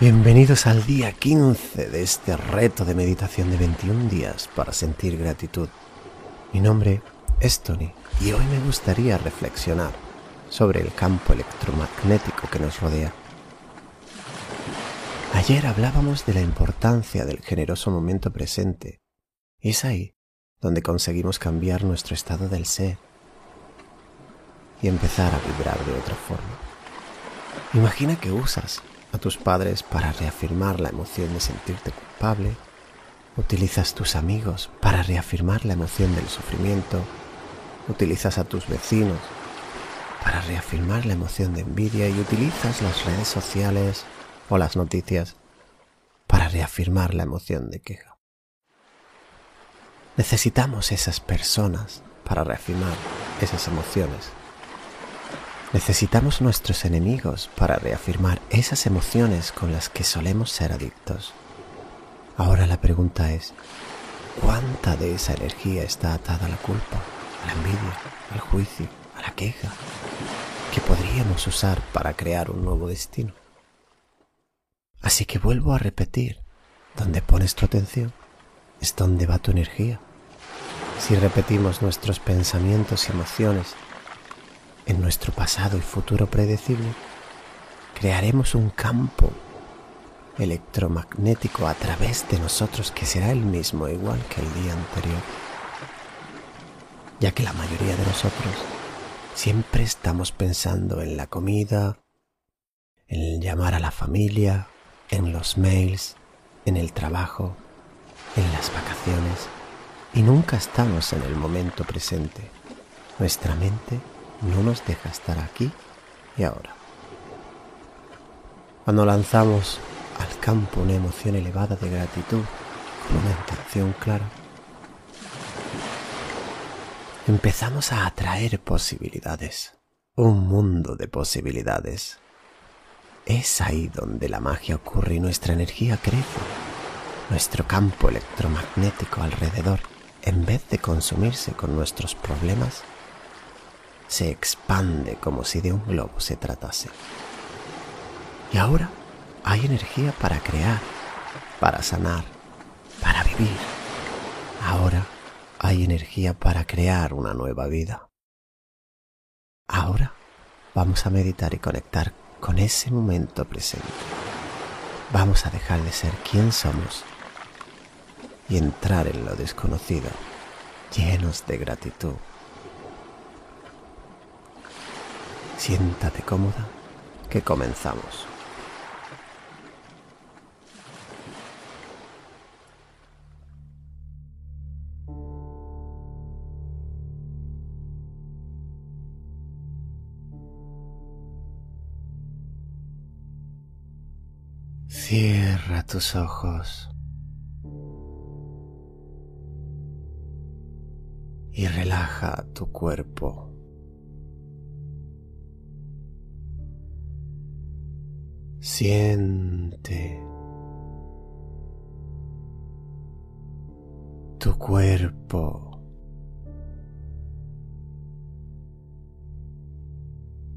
Bienvenidos al día 15 de este reto de meditación de 21 días para sentir gratitud. Mi nombre es Tony y hoy me gustaría reflexionar sobre el campo electromagnético que nos rodea. Ayer hablábamos de la importancia del generoso momento presente. Es ahí donde conseguimos cambiar nuestro estado del ser y empezar a vibrar de otra forma. Imagina que usas a tus padres para reafirmar la emoción de sentirte culpable, utilizas tus amigos para reafirmar la emoción del sufrimiento, utilizas a tus vecinos para reafirmar la emoción de envidia y utilizas las redes sociales o las noticias para reafirmar la emoción de queja. Necesitamos esas personas para reafirmar esas emociones Necesitamos nuestros enemigos para reafirmar esas emociones con las que solemos ser adictos. Ahora la pregunta es, ¿cuánta de esa energía está atada a la culpa, a la envidia, al juicio, a la queja, que podríamos usar para crear un nuevo destino? Así que vuelvo a repetir, donde pones tu atención es donde va tu energía. Si repetimos nuestros pensamientos y emociones en nuestro pasado y futuro predecible, crearemos un campo electromagnético a través de nosotros que será el mismo igual que el día anterior, ya que la mayoría de nosotros siempre estamos pensando en la comida, en llamar a la familia, en los mails, en el trabajo, en las vacaciones y nunca estamos en el momento presente. Nuestra mente no nos deja estar aquí y ahora. Cuando lanzamos al campo una emoción elevada de gratitud con una intención clara, empezamos a atraer posibilidades, un mundo de posibilidades. Es ahí donde la magia ocurre y nuestra energía crece. Nuestro campo electromagnético alrededor, en vez de consumirse con nuestros problemas, se expande como si de un globo se tratase. Y ahora hay energía para crear, para sanar, para vivir. Ahora hay energía para crear una nueva vida. Ahora vamos a meditar y conectar con ese momento presente. Vamos a dejar de ser quien somos y entrar en lo desconocido, llenos de gratitud. Siéntate cómoda, que comenzamos. Cierra tus ojos y relaja tu cuerpo. Siente tu cuerpo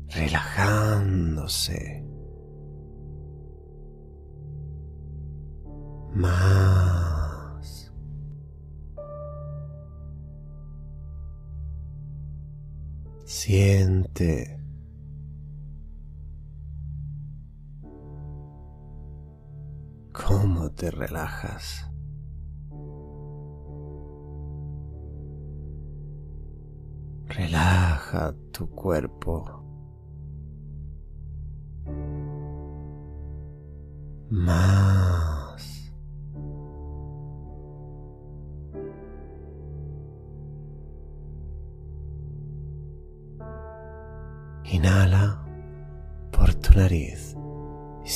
relajándose más. Siente te relajas. Relaja tu cuerpo. Más.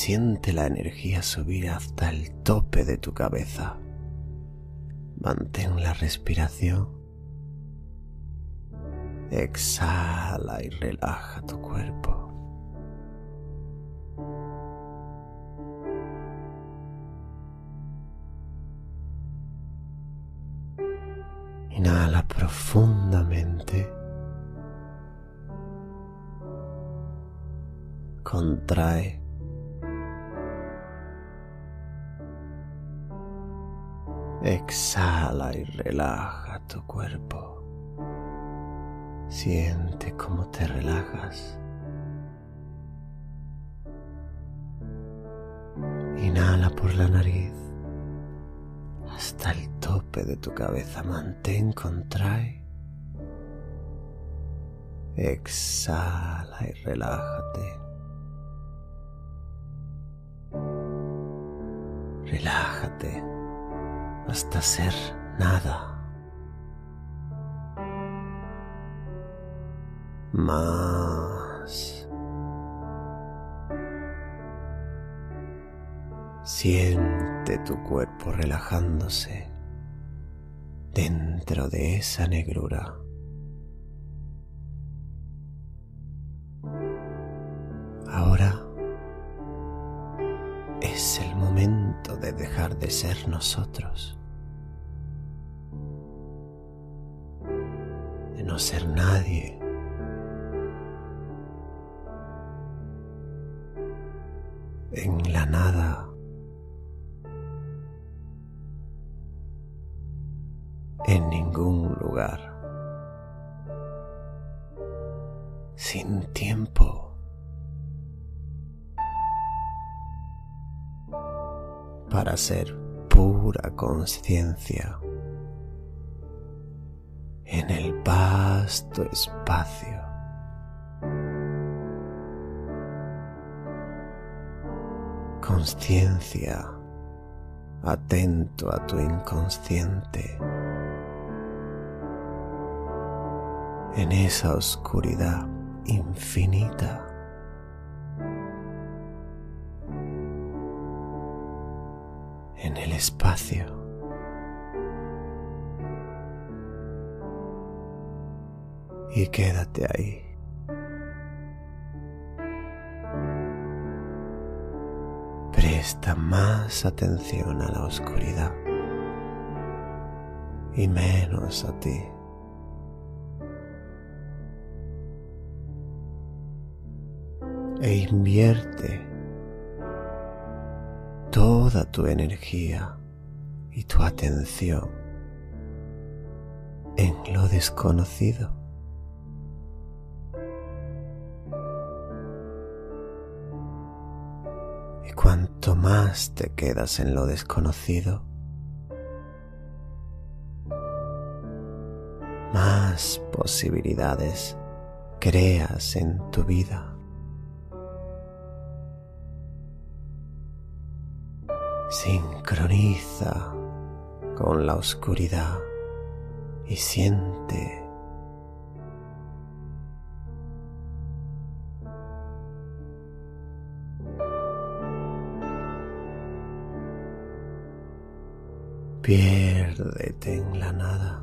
Siente la energía subir hasta el tope de tu cabeza. Mantén la respiración. Exhala y relaja tu cuerpo. Inhala profundamente. Contrae Exhala y relaja tu cuerpo. Siente cómo te relajas. Inhala por la nariz hasta el tope de tu cabeza. Mantén, contrae. Exhala y relájate. Relájate hasta ser nada. Más. Siente tu cuerpo relajándose dentro de esa negrura. Ahora dejar de ser nosotros, de no ser nadie. En la nada. En ningún lugar, ser pura conciencia en el vasto espacio. Conciencia atento a tu inconsciente. en esa oscuridad infinita. Espacio. Y quédate ahí. Presta más atención a la oscuridad y menos a ti. e invierte toda tu energía y tu atención en lo desconocido. Y cuanto más te quedas en lo desconocido, más posibilidades creas en tu vida. Sincroniza con la oscuridad y siente Piérdete en la nada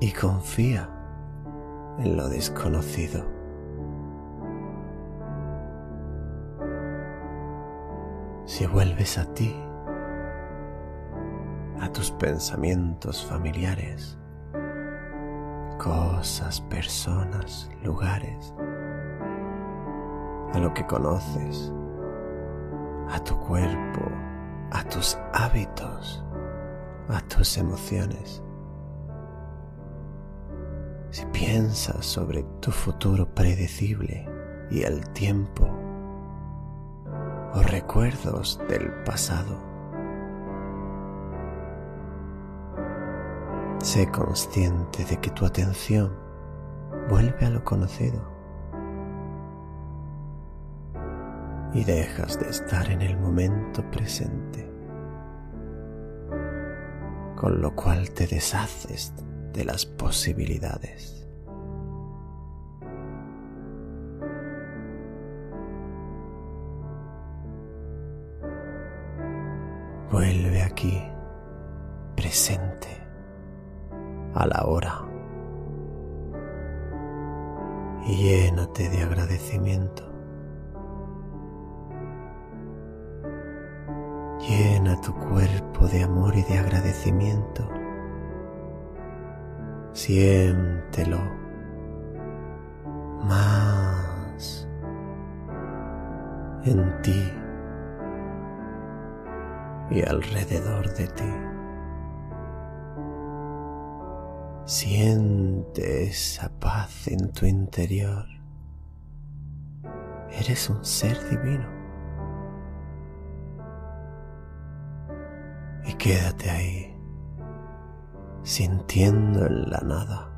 y confía en lo desconocido. Si vuelves a ti, a tus pensamientos familiares, cosas, personas, lugares, a lo que conoces, a tu cuerpo, a tus hábitos, a tus emociones. Si piensas sobre tu futuro predecible y el tiempo o recuerdos del pasado. Sé consciente de que tu atención vuelve a lo conocido y dejas de estar en el momento presente, con lo cual te deshaces de las posibilidades. Vuelve aquí, presente, a la hora. Y llénate de agradecimiento. Llena tu cuerpo de amor y de agradecimiento. Siéntelo más en ti y alrededor de ti. Siente esa paz en tu interior. Eres un ser divino. Y quédate ahí, sintiendo en la nada.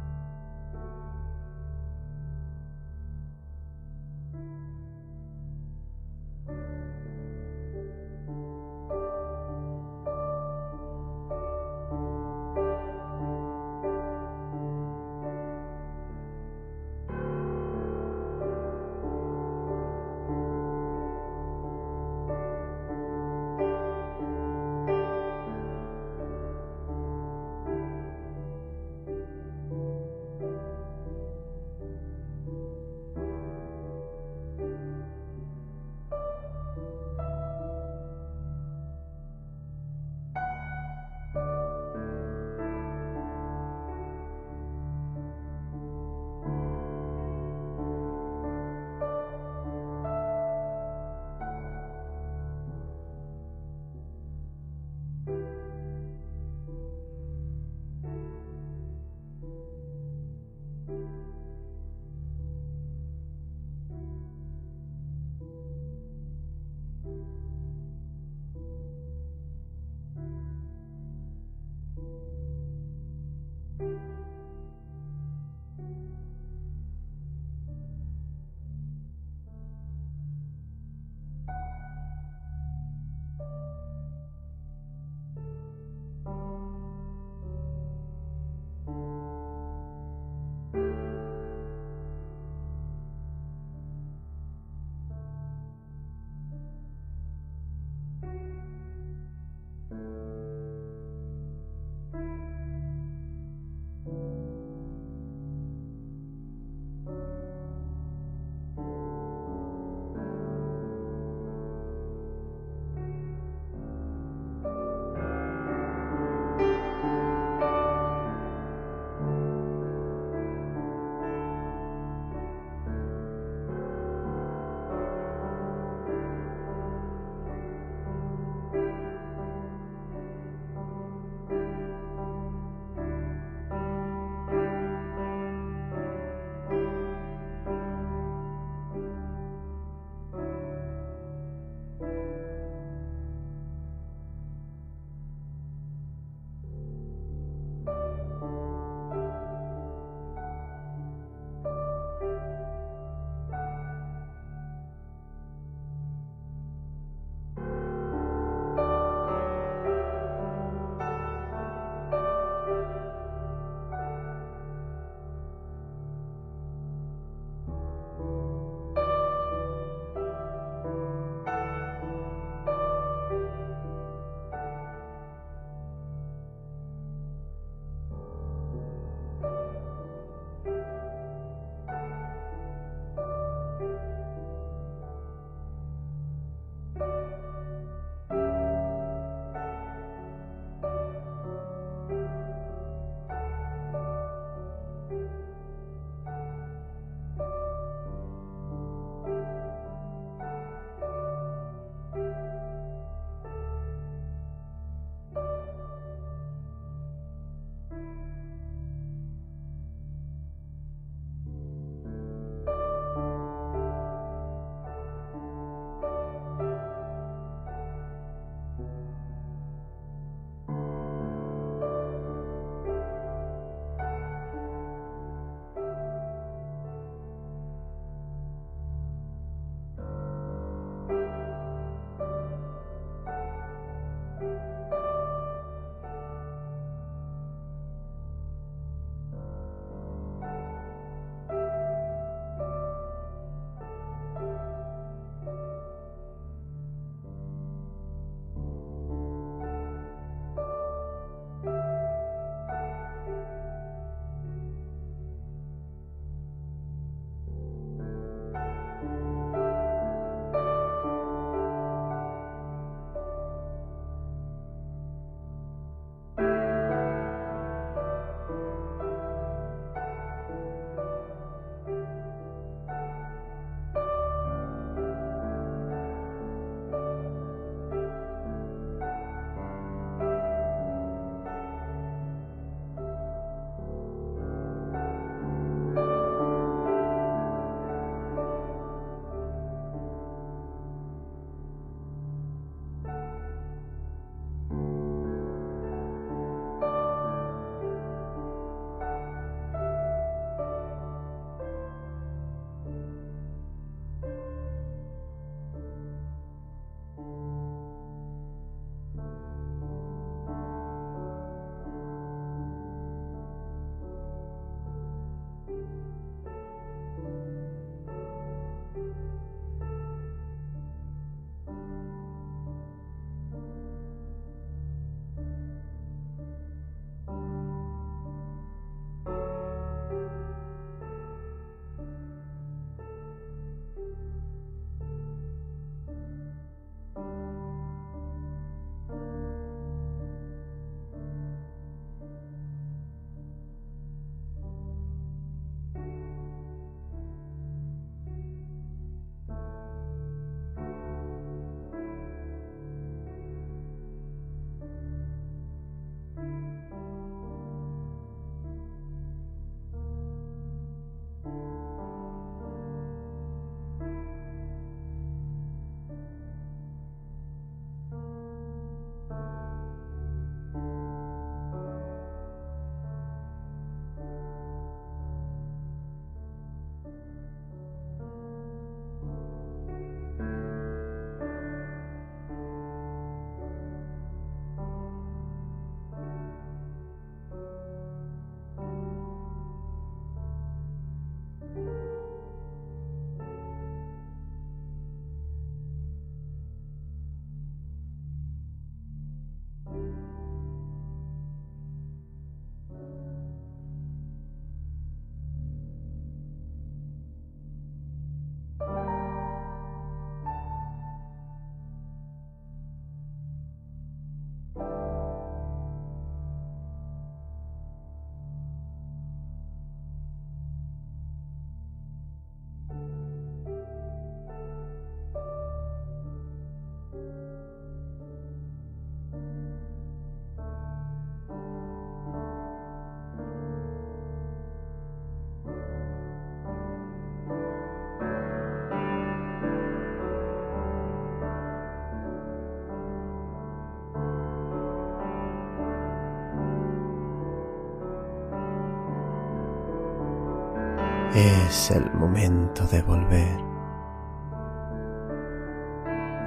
Es el momento de volver.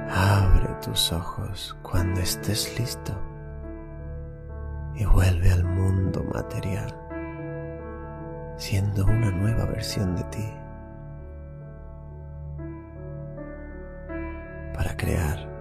Abre tus ojos cuando estés listo y vuelve al mundo material, siendo una nueva versión de ti, para crear